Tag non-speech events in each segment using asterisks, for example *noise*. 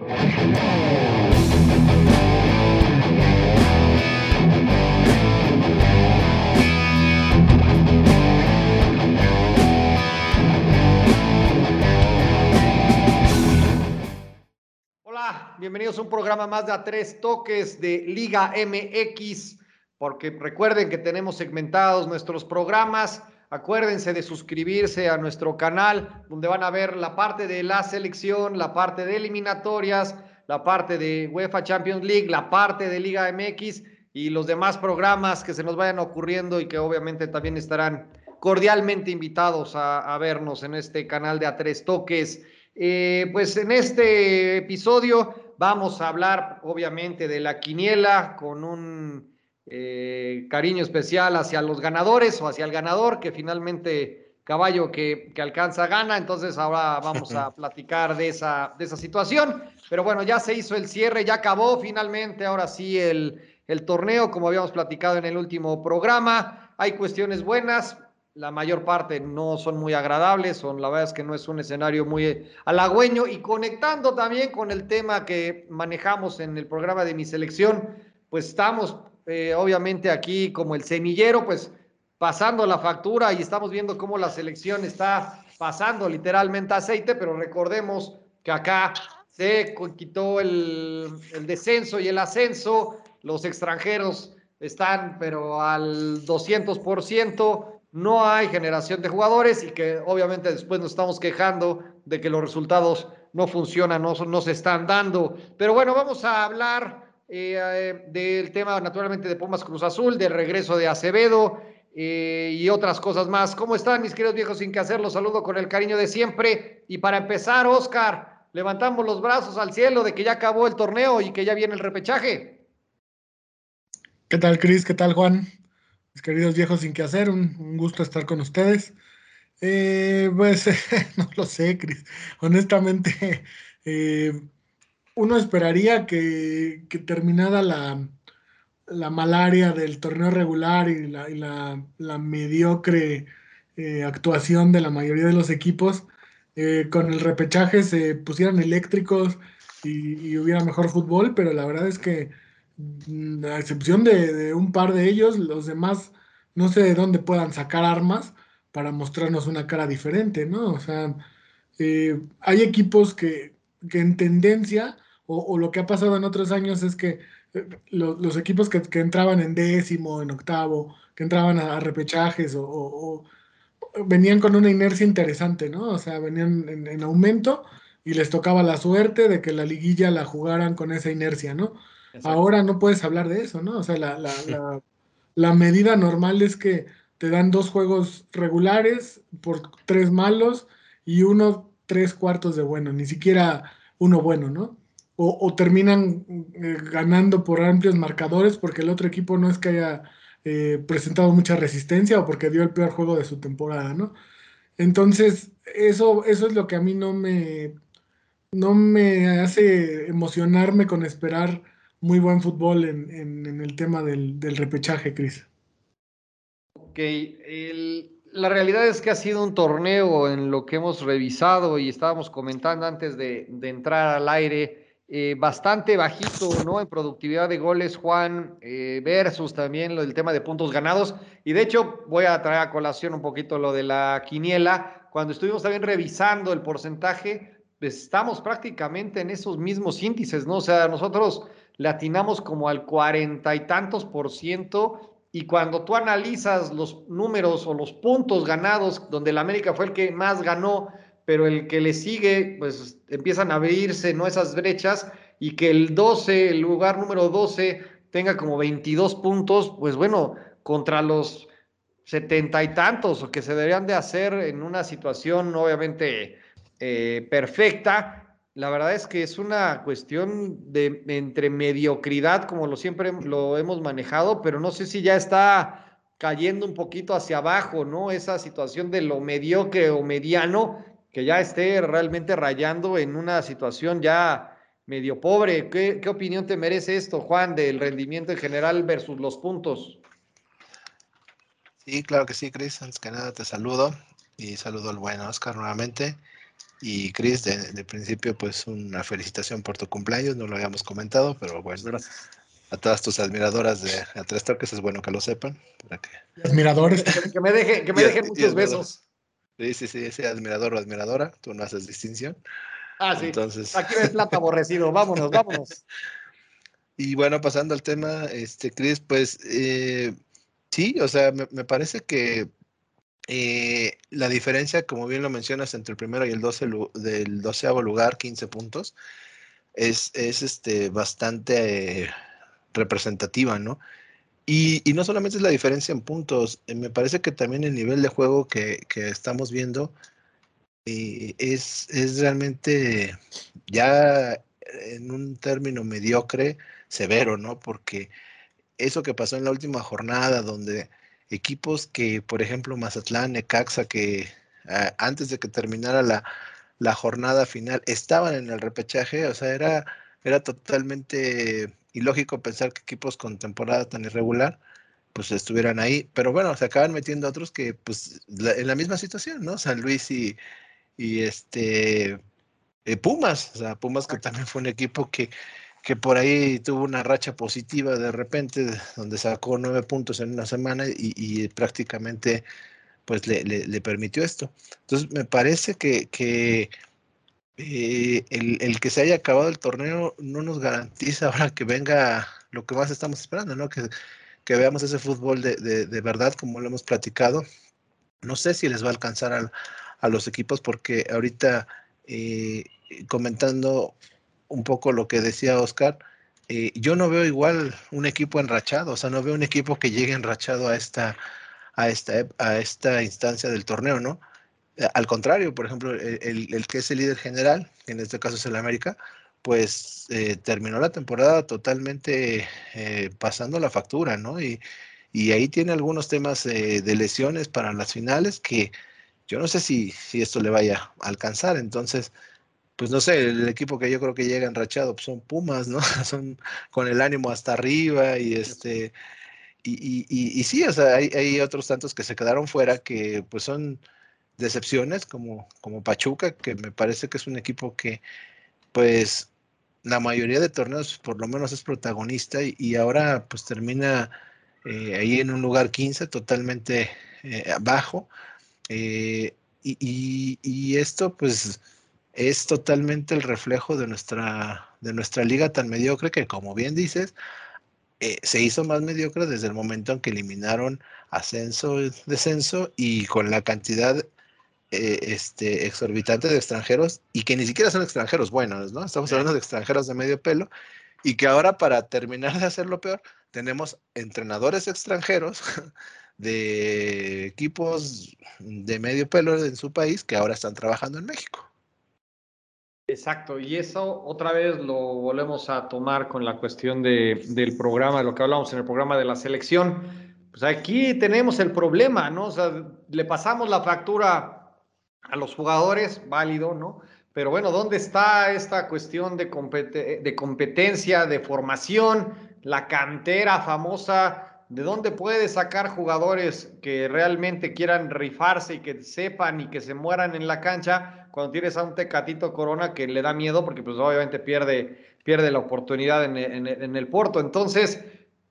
Hola, bienvenidos a un programa más de A Tres Toques de Liga MX, porque recuerden que tenemos segmentados nuestros programas. Acuérdense de suscribirse a nuestro canal, donde van a ver la parte de la selección, la parte de eliminatorias, la parte de UEFA Champions League, la parte de Liga MX y los demás programas que se nos vayan ocurriendo y que obviamente también estarán cordialmente invitados a, vernos en este canal de A Tres Toques. Eh, pues en este episodio vamos a hablar obviamente de la quiniela con un eh, cariño especial hacia los ganadores o hacia el ganador que finalmente caballo que, que, alcanza gana. Entonces ahora vamos a *laughs* platicar de esa, de esa situación. Pero bueno, ya se hizo el cierre, ya acabó finalmente, ahora sí el, el torneo, como habíamos platicado en el último programa. Hay cuestiones buenas, la mayor parte no son muy agradables, son la verdad es que no es un escenario muy halagüeño y conectando también con el tema que manejamos en el programa de mi selección, pues estamos eh, obviamente aquí como el semillero, pues pasando la factura y estamos viendo cómo la selección está pasando literalmente aceite, pero recordemos que acá se quitó el, descenso y el ascenso, los extranjeros están pero al 200%, no hay generación de jugadores y que obviamente después nos estamos quejando de que los resultados no funcionan, no, no se están dando. Pero bueno, vamos a hablar eh, del tema naturalmente de Pumas Cruz Azul, del regreso de Acevedo eh, y otras cosas más. ¿Cómo están mis queridos viejos sin que hacer? Los saludo con el cariño de siempre. Y para empezar, Oscar, levantamos los brazos al cielo de que ya acabó el torneo y que ya viene el repechaje. ¿Qué tal, Cris? ¿Qué tal, Juan? mis queridos viejos sin que hacer, un, gusto estar con ustedes. Eh, pues *laughs* no lo sé, Cris. Honestamente, *laughs* eh, uno esperaría que, que terminada la, la, malaria del torneo regular y la, la, mediocre eh, actuación de la mayoría de los equipos, eh, con el repechaje se pusieran eléctricos y, hubiera mejor fútbol, pero la verdad es que Mm, a excepción de, de, un par de ellos, los demás no sé de dónde puedan sacar armas para mostrarnos una cara diferente, ¿no? O sea, eh, hay equipos que, que en tendencia, o, o, lo que ha pasado en otros años es que eh, lo, los equipos que, que, entraban en décimo, en octavo, que entraban a, a repechajes o, o, venían con una inercia interesante, ¿no? O sea, venían en, en aumento y les tocaba la suerte de que la liguilla la jugaran con esa inercia, ¿no? Exacto. Ahora no puedes hablar de eso, ¿no? O sea, la, la, la, la, medida normal es que te dan dos juegos regulares por tres malos y uno tres cuartos de bueno, ni siquiera uno bueno, ¿no? O, terminan eh, ganando por amplios marcadores porque el otro equipo no es que haya eh, presentado mucha resistencia o porque dio el peor juego de su temporada, ¿no? Entonces, eso, eso es lo que a mí no me, no me hace emocionarme con esperar muy buen fútbol en, en, el tema del, del repechaje, Cris. Ok, la realidad es que ha sido un torneo en lo que hemos revisado y estábamos comentando antes de, de entrar al aire, eh, bastante bajito, ¿no? En productividad de goles, Juan, eh, versus también lo del tema de puntos ganados. Y de hecho, voy a traer a colación un poquito lo de la quiniela. Cuando estuvimos también revisando el porcentaje, pues estamos prácticamente en esos mismos índices, ¿no? O sea, nosotros le atinamos como al cuarenta y tantos por ciento. Y cuando tú analizas los números o los puntos ganados, donde el América fue el que más ganó, pero el que le sigue, pues empiezan a abrirse ¿no? esas brechas y que el 12, el lugar número 12, tenga como 22 puntos, pues bueno, contra los setenta y tantos o que se deberían de hacer en una situación obviamente eh, perfecta, la verdad es que es una cuestión de entre mediocridad, como lo siempre lo hemos manejado, pero no sé si ya está cayendo un poquito hacia abajo, ¿no? Esa situación de lo mediocre o mediano, que ya esté realmente rayando en una situación ya medio pobre. ¿Qué, qué opinión te merece esto, Juan, del rendimiento en general versus los puntos? Sí, claro que sí, Chris. Antes que nada te saludo y saludo al buen Oscar nuevamente. Y Chris, de, principio, pues una felicitación por tu cumpleaños, no lo habíamos comentado, pero bueno, a todas tus admiradoras de A Tres Toques es bueno que lo sepan. Para que... Admiradores. que me, deje, que me dejen muchos besos. Sí, sí, sí, ese admirador o admiradora, tú no haces distinción. Ah, sí. Entonces... Aquí no hay plata aborrecido, vámonos, *laughs* vámonos. Y bueno, pasando al tema, este, Chris, pues eh, sí, o sea, me, me parece que eh, la diferencia, como bien lo mencionas, entre el primero y el 12 del doceavo lugar, 15 puntos, es, es este, bastante representativa, ¿no? Y, y, no solamente es la diferencia en puntos, eh, me parece que también el nivel de juego que, estamos viendo eh, es, es realmente ya en un término mediocre, severo, ¿no? Porque eso que pasó en la última jornada, donde equipos que, por ejemplo, Mazatlán, Necaxa, que ah, antes de que terminara la, la, jornada final estaban en el repechaje, o sea, era, era totalmente ilógico pensar que equipos con temporada tan irregular pues estuvieran ahí, pero bueno, se acaban metiendo otros que pues en la misma situación, ¿no? San Luis y, y este eh, Pumas, o sea, Pumas que también fue un equipo que que por ahí tuvo una racha positiva de repente, donde sacó nueve puntos en una semana y, prácticamente pues le, permitió esto. Entonces me parece que, que eh, el, que se haya acabado el torneo no nos garantiza ahora que venga lo que más estamos esperando, ¿no? Que, que veamos ese fútbol de, de, verdad como lo hemos platicado. No sé si les va a alcanzar a, a los equipos porque ahorita eh, comentando un poco lo que decía Oscar, eh, yo no veo igual un equipo enrachado, o sea, no veo un equipo que llegue enrachado a esta, a esta, a esta instancia del torneo, ¿no? Eh, al contrario, por ejemplo, el, que es el líder general, en este caso es el América, pues eh, terminó la temporada totalmente pasando la factura, ¿no? Y, ahí tiene algunos temas de lesiones para las finales que yo no sé si, esto le vaya a alcanzar, entonces pues no sé, el equipo que yo creo que llega enrachado pues son Pumas, ¿no? *laughs* Son con el ánimo hasta arriba y este, y, sí, o sea, hay, hay, otros tantos que se quedaron fuera que pues son decepciones como, como Pachuca, que me parece que es un equipo que pues la mayoría de torneos por lo menos es protagonista y, ahora pues termina eh, ahí en un lugar 15 totalmente eh, bajo. Eh, y, y esto pues es totalmente el reflejo de nuestra, de nuestra liga tan mediocre que, como bien dices, eh, se hizo más mediocre desde el momento en que eliminaron ascenso, descenso y con la cantidad eh, este, exorbitante de extranjeros y que ni siquiera son extranjeros buenos, ¿no? Estamos hablando de extranjeros de medio pelo y que ahora para terminar de hacerlo peor, tenemos entrenadores extranjeros *laughs* de equipos de medio pelo en su país que ahora están trabajando en México. Exacto, y eso otra vez lo volvemos a tomar con la cuestión de, del programa, de lo que hablamos en el programa de la selección. Pues aquí tenemos el problema, ¿no? O sea, le pasamos la factura a los jugadores, válido, ¿no? Pero bueno, ¿dónde está esta cuestión de, de competencia, de formación, la cantera famosa? ¿De dónde puede sacar jugadores que realmente quieran rifarse y que sepan y que se mueran en la cancha cuando tienes a un Tecatito Corona que le da miedo porque pues obviamente pierde, pierde la oportunidad en, en, el Porto? Entonces,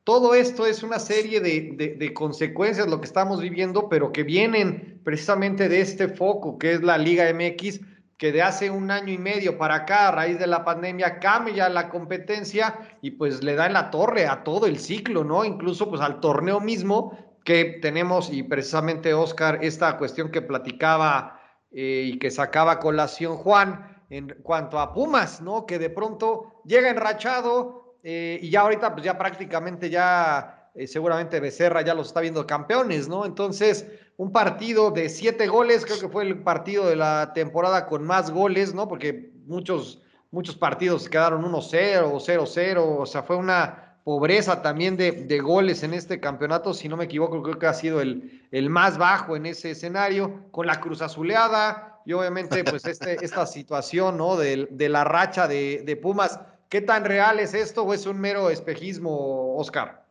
todo esto es una serie de, de, consecuencias, lo que estamos viviendo, pero que vienen precisamente de este foco que es la Liga MX que de hace un año y medio para acá, a raíz de la pandemia, cambia la competencia y pues le da en la torre a todo el ciclo, ¿no? Incluso pues al torneo mismo que tenemos y precisamente Oscar, esta cuestión que platicaba eh, y que sacaba colación Juan en cuanto a Pumas, ¿no? Que de pronto llega enrachado eh, y ya ahorita pues ya prácticamente ya eh, seguramente Becerra ya los está viendo campeones, ¿no? Entonces un partido de siete goles, creo que fue el partido de la temporada con más goles, ¿no? Porque muchos, muchos partidos quedaron 1-0 o 0-0, o sea, fue una pobreza también de, goles en este campeonato, si no me equivoco, creo que ha sido el, el más bajo en ese escenario, con la cruz azuleada y obviamente pues este, esta situación, ¿no? De, de la racha de, de Pumas. ¿Qué tan real es esto o es un mero espejismo, Oscar?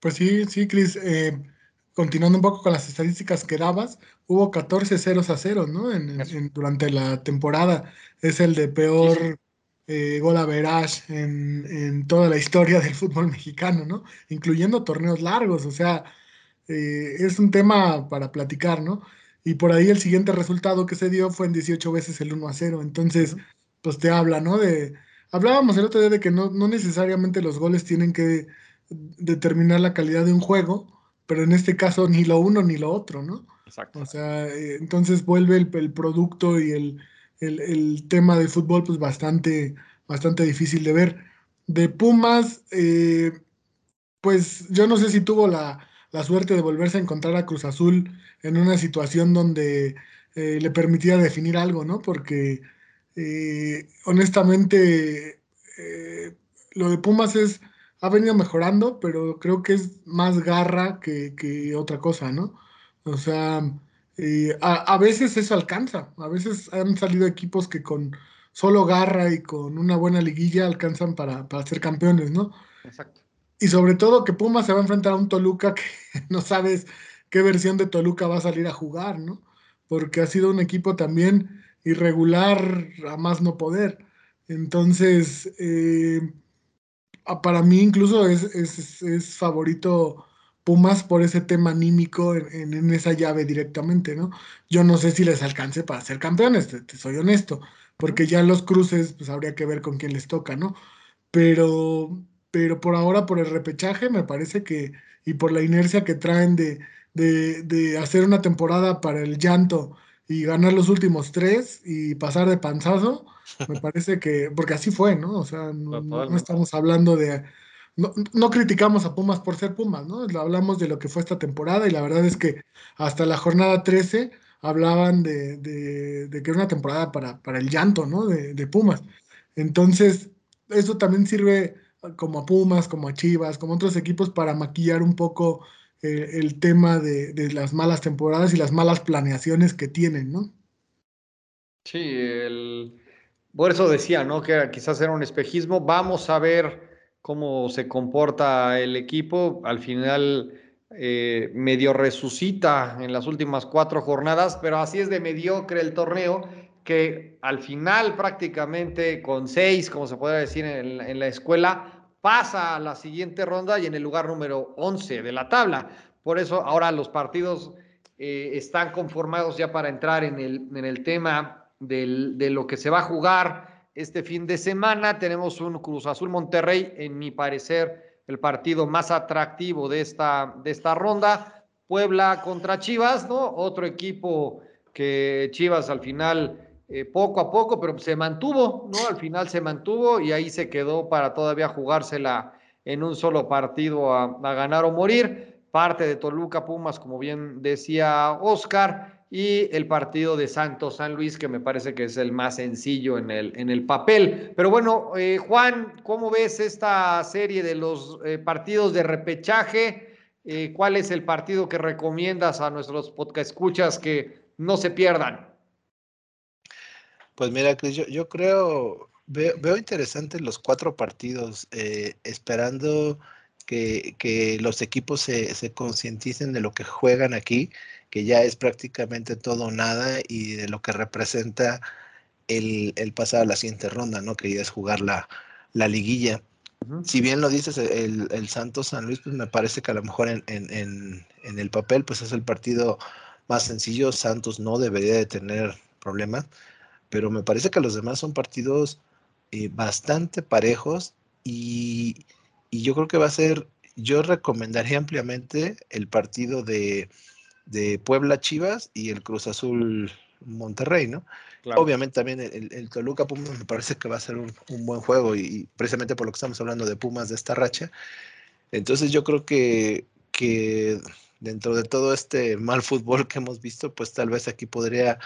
Pues sí, sí, Cris. Eh continuando un poco con las estadísticas que dabas, hubo 14 ceros a 0, ¿no? durante la temporada. Es el de peor eh, gol a verage en, toda la historia del fútbol mexicano, ¿no? Incluyendo torneos largos, o sea, eh, es un tema para platicar, ¿no? Y por ahí el siguiente resultado que se dio fue en 18 veces el 1 a 0. Entonces, pues te habla, ¿no? De, hablábamos el otro día de que no, no necesariamente los goles tienen que determinar la calidad de un juego, pero en este caso ni lo uno ni lo otro, ¿no? Exacto. O sea, eh, entonces vuelve el, producto y el, el, tema de fútbol pues bastante, bastante difícil de ver. De Pumas, eh, pues yo no sé si tuvo la, la, suerte de volverse a encontrar a Cruz Azul en una situación donde eh, le permitía definir algo, ¿no? Porque honestamente lo de Pumas es ha venido mejorando, pero creo que es más garra que, otra cosa, ¿no? O sea, eh, a, veces eso alcanza, a veces han salido equipos que con solo garra y con una buena liguilla alcanzan para, ser campeones, ¿no? Exacto. Y sobre todo que Puma se va a enfrentar a un Toluca que *laughs* no sabes qué versión de Toluca va a salir a jugar, ¿no? Porque ha sido un equipo también irregular a más no poder. Entonces, eh, para mí incluso es, favorito Pumas por ese tema anímico en, esa llave directamente, ¿no? Yo no sé si les alcance para ser campeones, te, soy honesto, porque ya los cruces, pues habría que ver con quién les toca, ¿no? Pero, pero por ahora, por el repechaje, me parece que, y por la inercia que traen de, de hacer una temporada para el llanto y ganar los últimos tres y pasar de panzazo, me *laughs* parece que, porque así fue, ¿no? O sea, no, estamos hablando de, no, criticamos a Pumas por ser Pumas, ¿no? Hablamos de lo que fue esta temporada y la verdad es que hasta la jornada 13 hablaban de, de, que era una temporada para, para el llanto, ¿no? De, Pumas. Entonces, eso también sirve como a Pumas, como a Chivas, como a otros equipos para maquillar un poco eh, el tema de, las malas temporadas y las malas planeaciones que tienen, ¿no? Sí, el, por eso decía, ¿no? Que quizás era un espejismo. Vamos a ver cómo se comporta el equipo. Al final eh, medio resucita en las últimas cuatro jornadas, pero así es de mediocre el torneo que al final prácticamente con seis, como se puede decir en, la escuela, pasa a la siguiente ronda y en el lugar número 11 de la tabla. Por eso ahora los partidos eh, están conformados ya para entrar en el, en el tema de lo que se va a jugar este fin de semana. Tenemos un Cruz Azul Monterrey, en mi parecer, el partido más atractivo de esta, de esta ronda. Puebla contra Chivas, ¿no? Otro equipo que Chivas al final eh, poco a poco, pero se mantuvo, ¿no? Al final se mantuvo y ahí se quedó para todavía jugársela en un solo partido a, ganar o morir. Parte de Toluca Pumas, como bien decía Oscar y el partido de Santos San Luis, que me parece que es el más sencillo en el, en el papel. Pero bueno, eh, Juan, ¿cómo ves esta serie de los eh, partidos de repechaje? Eh, ¿Cuál es el partido que recomiendas a nuestros podcast escuchas que no se pierdan? Pues mira, Cris, yo, creo, veo, interesantes los cuatro partidos, esperando que, que, los equipos se, se concienticen de lo que juegan aquí que ya es prácticamente todo nada y de lo que representa el, pasar a la siguiente ronda, ¿no? Que ya es jugar la, la liguilla. Si bien lo dices, el, el, Santos San Luis, pues me parece que a lo mejor en, en, en, el papel, pues es el partido más sencillo. Santos no debería de tener problemas, pero me parece que los demás son partidos eh, bastante parejos y, y yo creo que va a ser, yo recomendaría ampliamente el partido de, de Puebla Chivas y el Cruz Azul Monterrey, ¿no? Obviamente también el, Toluca Pumas me parece que va a ser un, buen juego y, precisamente por lo que estamos hablando de Pumas de esta racha. Entonces yo creo que, que dentro de todo este mal fútbol que hemos visto, pues tal vez aquí podría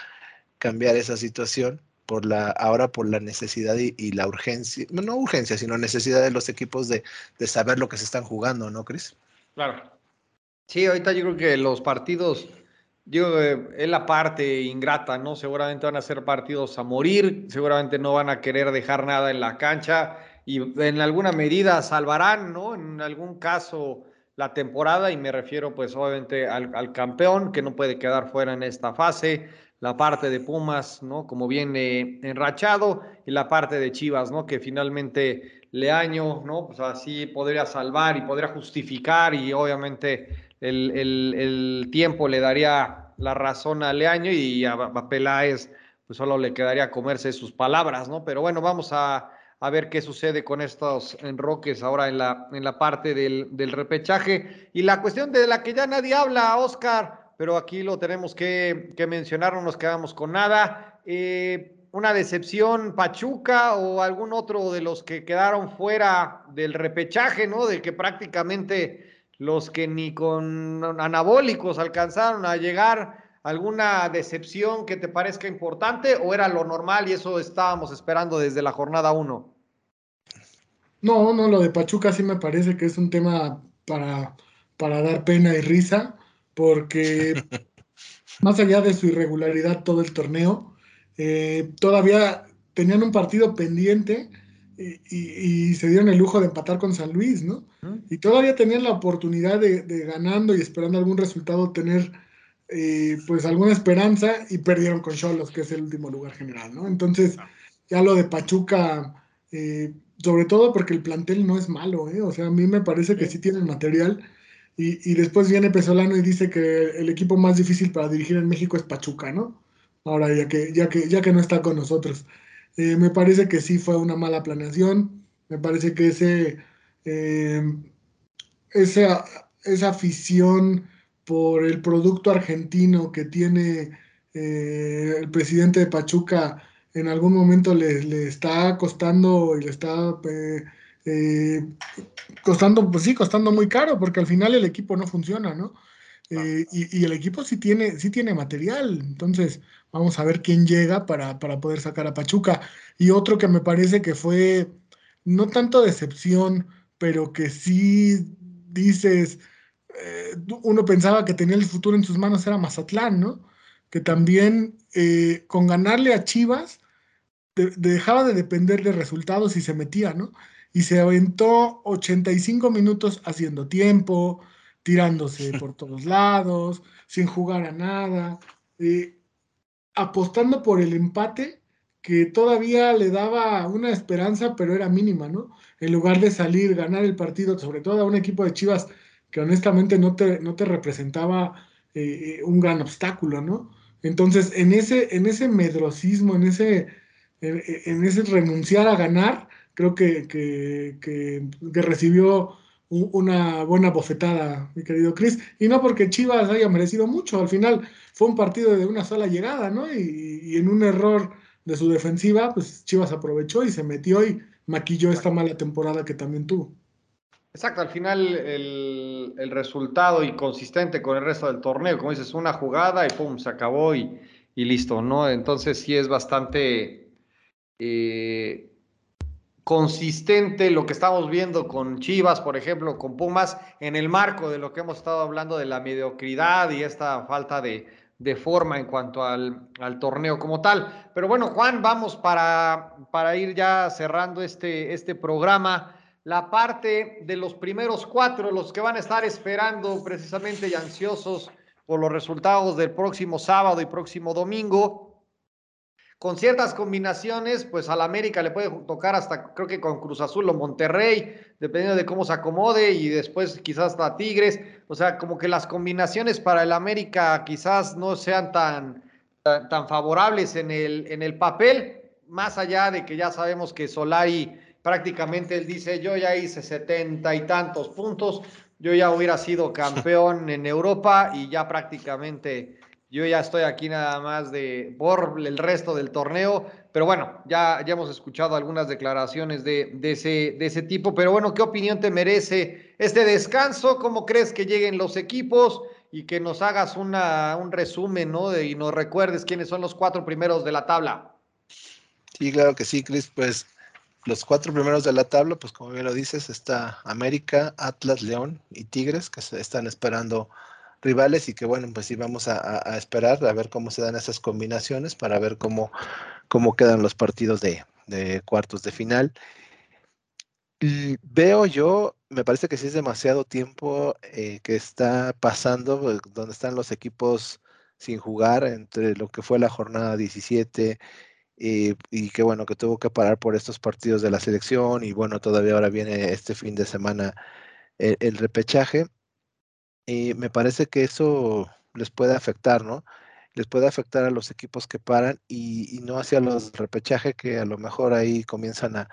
cambiar esa situación por la ahora por la necesidad y, la urgencia, no urgencia, sino necesidad de los equipos de, de saber lo que se están jugando, ¿no, Cris? Claro, Sí, ahorita yo creo que los partidos, yo, eh, es la parte ingrata, ¿no? Seguramente van a ser partidos a morir, seguramente no van a querer dejar nada en la cancha y en alguna medida salvarán, ¿no? En algún caso la temporada y me refiero pues obviamente al, al, campeón que no puede quedar fuera en esta fase, la parte de Pumas, ¿no? Como viene enrachado y la parte de Chivas, ¿no? Que finalmente Leaño, ¿no? Pues así podría salvar y podría justificar y obviamente el, el, el tiempo le daría la razón a Leaño y a, a Peláez pues solo le quedaría comerse sus palabras, ¿no? Pero bueno, vamos a a ver qué sucede con estos enroques ahora en la, en la parte del, del repechaje. Y la cuestión de la que ya nadie habla, Oscar, pero aquí lo tenemos que, mencionar, no nos quedamos con nada. Eh, una decepción Pachuca o algún otro de los que quedaron fuera del repechaje, ¿no? De que prácticamente los que ni con anabólicos alcanzaron a llegar, alguna decepción que te parezca importante o era lo normal y eso estábamos esperando desde la jornada 1? No, no, lo de Pachuca sí me parece que es un tema para, para dar pena y risa, porque más allá de su irregularidad todo el torneo, eh, todavía tenían un partido pendiente y, y, y, se dieron el lujo de empatar con San Luis, ¿no? Y todavía tenían la oportunidad de, de ganando y esperando algún resultado tener eh, pues alguna esperanza y perdieron con Cholos, que es el último lugar general, ¿no? Entonces, ya lo de Pachuca... Eh, sobre todo porque el plantel no es malo, ¿eh? o sea, a mí me parece que sí tienen material. Y, después viene Pesolano y dice que el equipo más difícil para dirigir en México es Pachuca, ¿no? Ahora, ya que, ya que, ya que no está con nosotros. Eh, me parece que sí fue una mala planeación. Me parece que ese, eh, esa, afición por el producto argentino que tiene eh, el presidente de Pachuca en algún momento le, le está costando y le está eh, costando, pues sí, costando muy caro, porque al final el equipo no funciona, ¿no? Eh, y, y, el equipo sí tiene, sí tiene material, entonces vamos a ver quién llega para, para poder sacar a Pachuca. Y otro que me parece que fue no tanto decepción, pero que sí dices, eh, uno pensaba que tenía el futuro en sus manos era Mazatlán, ¿no? Que también eh, con ganarle a Chivas de, dejaba de depender de resultados y se metía, ¿no? Y se aventó 85 minutos haciendo tiempo, tirándose por *laughs* todos lados, sin jugar a nada, eh, apostando por el empate que todavía le daba una esperanza, pero era mínima, ¿no? En lugar de salir, ganar el partido, sobre todo a un equipo de Chivas que honestamente no te, no te representaba eh, un gran obstáculo, ¿no? Entonces, en ese, en ese medrosismo, en ese en, ese renunciar a ganar, creo que, que, que, que recibió una buena bofetada, mi querido Chris. Y no porque Chivas haya merecido mucho, al final fue un partido de una sola llegada, ¿no? Y, y, en un error de su defensiva, pues Chivas aprovechó y se metió y maquilló esta mala temporada que también tuvo. Exacto, al final el, el resultado y consistente con el resto del torneo, como dices, una jugada y pum, se acabó y, y listo, ¿no? Entonces sí es bastante eh, consistente lo que estamos viendo con Chivas, por ejemplo, con Pumas, en el marco de lo que hemos estado hablando de la mediocridad y esta falta de, de forma en cuanto al, al, torneo como tal. Pero bueno, Juan, vamos para, para ir ya cerrando este, este programa. La parte de los primeros cuatro, los que van a estar esperando precisamente y ansiosos por los resultados del próximo sábado y próximo domingo con ciertas combinaciones, pues al América le puede tocar hasta creo que con Cruz Azul o Monterrey, dependiendo de cómo se acomode, y después quizás hasta Tigres. O sea, como que las combinaciones para el América quizás no sean tan, tan, tan favorables en el, en el papel, más allá de que ya sabemos que Solari prácticamente él dice, yo ya hice setenta y tantos puntos, yo ya hubiera sido campeón en Europa y ya prácticamente yo ya estoy aquí nada más de por el resto del torneo, pero bueno, ya, ya hemos escuchado algunas declaraciones de, ese, de ese tipo, pero bueno, ¿qué opinión te merece este descanso? ¿Cómo crees que lleguen los equipos? Y que nos hagas una, un resumen, ¿no? Y nos recuerdes quiénes son los cuatro primeros de la tabla. Sí, claro que sí, Cris. Pues los cuatro primeros de la tabla, pues como bien lo dices, está América, Atlas, León y Tigres, que se están esperando rivales y que bueno, pues sí vamos a, esperar a ver cómo se dan esas combinaciones para ver cómo, cómo quedan los partidos de, cuartos de final. veo yo, me parece que sí es demasiado tiempo eh, que está pasando, eh, donde están los equipos sin jugar entre lo que fue la jornada 17 y, y que bueno, que tuvo que parar por estos partidos de la selección y bueno, todavía ahora viene este fin de semana el, repechaje. Y me parece que eso les puede afectar, ¿no? Les puede afectar a los equipos que paran y, no hacia los repechaje que a lo mejor ahí comienzan a,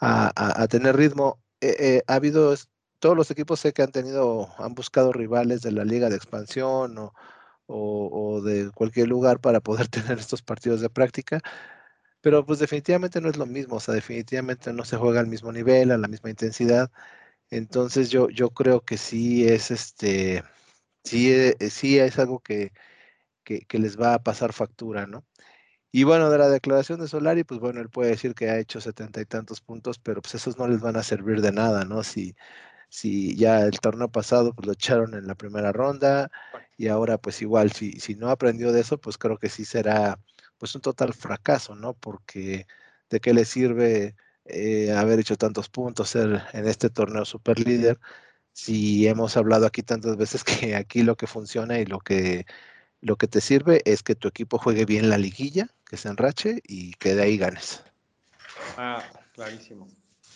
a, tener ritmo. Eh, eh, ha habido, todos los equipos sé que han tenido, han buscado rivales de la liga de expansión o, o, de cualquier lugar para poder *laughs* tener estos partidos de práctica. Pero pues definitivamente no es lo mismo, o sea, definitivamente no se juega al mismo nivel, a la misma intensidad. Entonces yo, yo creo que sí es este, sí, eh, sí es algo que, que, que, les va a pasar factura, ¿no? Y bueno, de la declaración de Solari, pues bueno, él puede decir que ha hecho setenta y tantos puntos, pero pues esos no les van a servir de nada, ¿no? Si, si ya el torneo pasado pues lo echaron en la primera ronda y ahora pues igual, si, si no aprendió de eso, pues creo que sí será pues un total fracaso, ¿no? Porque de qué le sirve eh, haber hecho tantos puntos, ser en este torneo super líder, si hemos hablado aquí tantas veces *laughs* que aquí lo que funciona y lo que, lo que te sirve es que tu equipo juegue bien la liguilla, que se enrache y que de ahí ganes. Ah, clarísimo,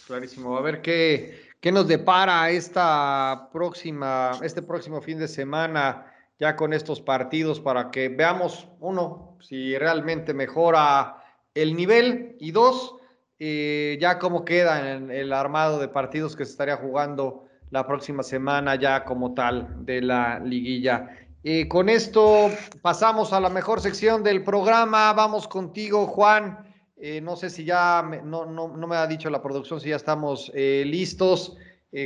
clarísimo. A ver qué, qué nos depara esta próxima, este próximo fin de semana ya con estos partidos para que veamos, uno, si realmente mejora el nivel y dos, eh, ya cómo queda en el armado de partidos que se estaría jugando la próxima semana ya como tal de la liguilla. Eh, con esto pasamos a la mejor sección del programa. Vamos contigo, Juan. Eh, no sé si ya, no, no, no, me ha dicho la producción si ya estamos listos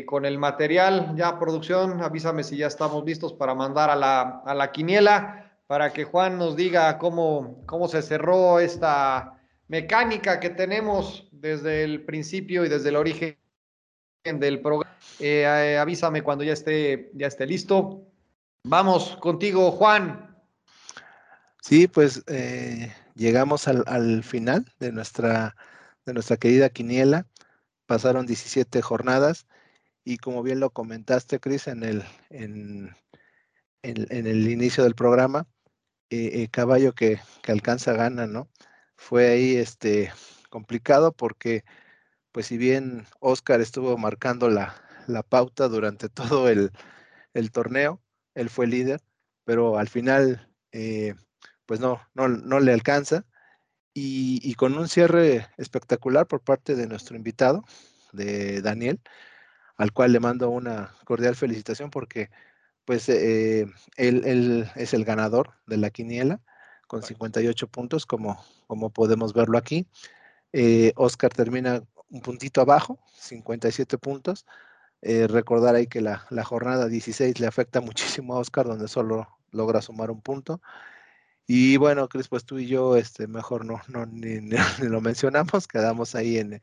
con el material. Ya, producción, avísame si ya estamos listos para mandar a la, a la quiniela, para que Juan nos diga cómo, cómo se cerró esta mecánica que tenemos desde el principio y desde el origen del programa. Eh, eh, avísame cuando ya esté, ya esté listo. Vamos contigo, Juan. Sí, pues eh, llegamos al, final de nuestra, de nuestra querida quiniela. Pasaron 17 jornadas y como bien lo comentaste, Cris, en el, en, en, el inicio del programa, caballo que, que alcanza gana, ¿no? fue ahí este, complicado porque, pues si bien Oscar estuvo marcando la, pauta durante *laughs* todo el, torneo, él fue líder, pero al final, eh, pues no, no, no, le alcanza. Y, con un cierre espectacular por parte de nuestro invitado, de Daniel, al cual le mando una cordial felicitación porque pues eh, él, él, es el ganador de la quiniela con 58 puntos, como, como podemos verlo aquí. Eh, Oscar termina un puntito abajo, 57 puntos. Eh, recordar ahí que la, jornada 16 le afecta *laughs* muchísimo a Oscar, donde solo logra sumar un punto. Y bueno, Cris, pues tú y yo, este, mejor no, no ni, *laughs* lo mencionamos, quedamos ahí en,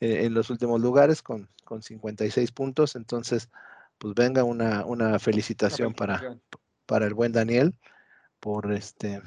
en los últimos lugares con, con 56 puntos. Entonces, pues venga una, una felicitación, Para, para el buen Daniel por este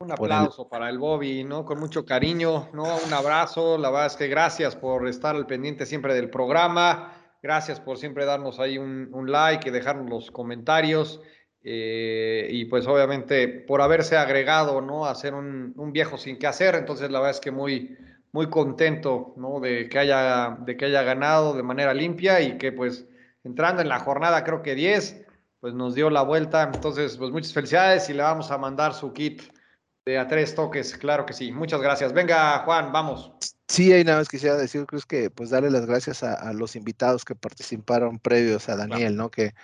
un aplauso para el Bobby, ¿no? Con mucho cariño, ¿no? Un abrazo. La verdad es que gracias por estar al pendiente siempre del programa. Gracias por siempre darnos ahí un, like y dejarnos los comentarios. Eh, y pues obviamente por haberse agregado, ¿no? A ser un, viejo sin qué hacer. Entonces la verdad es que muy, muy contento, ¿no? De que, haya, de que haya ganado de manera limpia y que pues entrando en la jornada creo que 10, pues nos dio la vuelta. Entonces pues muchas felicidades y le vamos a mandar su kit a tres toques, claro que sí. Muchas gracias. Venga, Juan, vamos. Sí, ahí nada más quisiera decir, creo que pues darle las gracias a, los invitados que participaron previos a Daniel, ¿no? Que,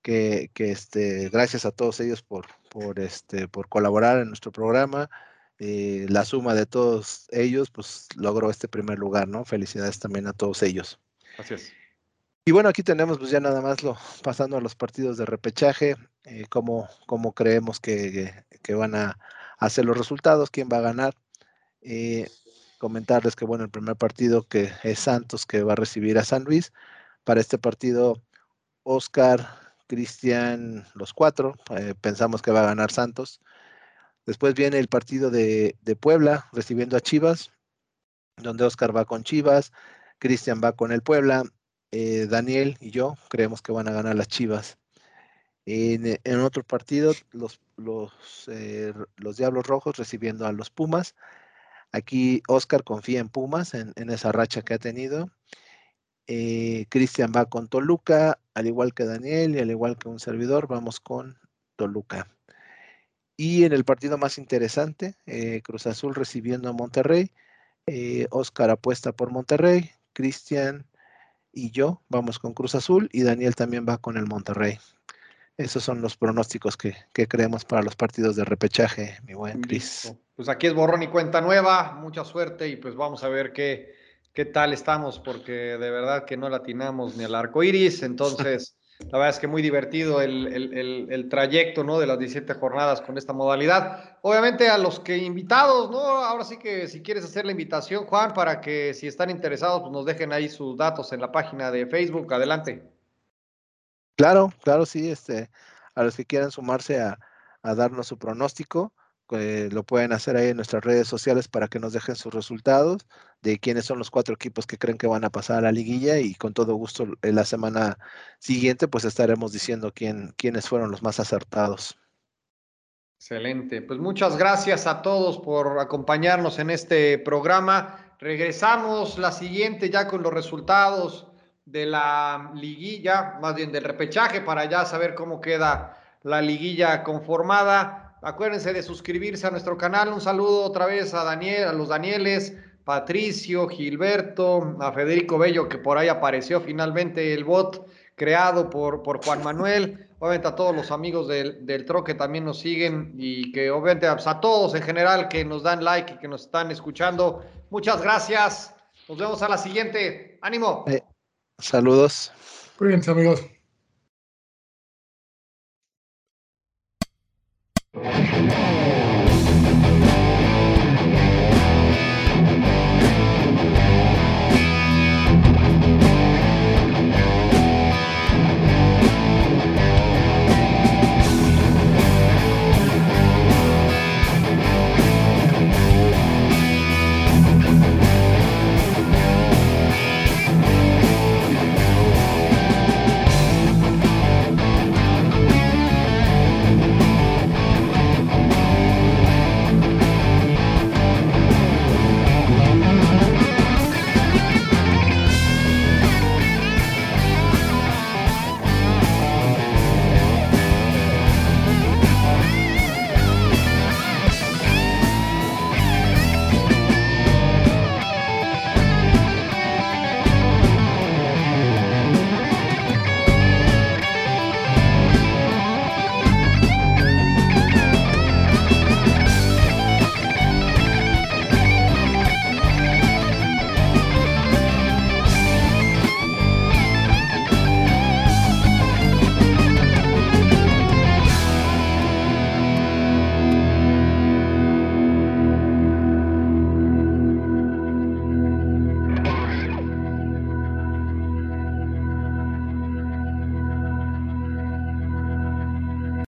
que, que, este, gracias a todos ellos por, por, este, por colaborar en nuestro programa. Eh, la suma de todos ellos, pues logró este primer lugar, ¿no? Felicidades también a todos ellos. Gracias. Y bueno, aquí tenemos pues ya nada más lo pasando a los partidos de repechaje, eh, cómo, creemos que, que van a, hacer los resultados, quién va a ganar. Eh, comentarles que, bueno, el primer partido que es Santos, que va a recibir a San Luis. Para este partido, Oscar, Cristian, los cuatro, eh, pensamos que va a ganar Santos. Después viene el partido de, Puebla, recibiendo a Chivas, donde Oscar va con Chivas, Cristian va con el Puebla, eh, Daniel y yo creemos que van a ganar las Chivas. En, otro partido, los, los, eh, los, Diablos Rojos recibiendo a los Pumas. Aquí Oscar confía en Pumas, en, esa racha que ha tenido. Eh, Cristian va con Toluca, al igual que Daniel y al igual que un servidor, vamos con Toluca. Y en el partido más interesante, Cruz Azul recibiendo a Monterrey. Oscar apuesta por Monterrey, Cristian y yo vamos con Cruz Azul y Daniel también va con el Monterrey. Esos son los pronósticos que, creemos para los partidos de repechaje, mi buen Cris. Pues aquí es borrón y cuenta nueva, mucha suerte y pues vamos a ver qué, qué tal estamos, porque de verdad que no latinamos ni al arco iris, entonces *laughs* La verdad es que muy divertido el, trayecto ¿no? de las 17 jornadas con esta modalidad. Obviamente a los que invitados, ¿no? Ahora sí que si quieres hacer la invitación, Juan, para que si están interesados, pues nos dejen ahí sus datos en la página de Facebook. Adelante. Claro, claro, sí. Este, a los que quieran sumarse a, darnos su pronóstico, lo pueden hacer ahí en nuestras redes sociales para que nos dejen sus resultados de quiénes son los cuatro equipos que creen que van a pasar a la liguilla y con todo gusto en la semana siguiente pues estaremos diciendo quién, quiénes fueron los más acertados. Excelente, pues muchas gracias a todos por acompañarnos en este programa. Regresamos la siguiente ya con los resultados de la liguilla, más bien del repechaje para ya saber cómo queda la liguilla conformada. Acuérdense de suscribirse a nuestro canal. Un saludo otra vez a Daniel, a los Danieles, Patricio, Gilberto, a Federico Bello, que por ahí apareció finalmente el bot creado por, por Juan Manuel. Obviamente a todos los amigos del, del que también nos siguen y que obviamente pues, a todos en general que nos dan like y que nos están escuchando. Muchas gracias. Nos vemos a la siguiente. Ánimo. Eh, saludos. Cuídense amigos.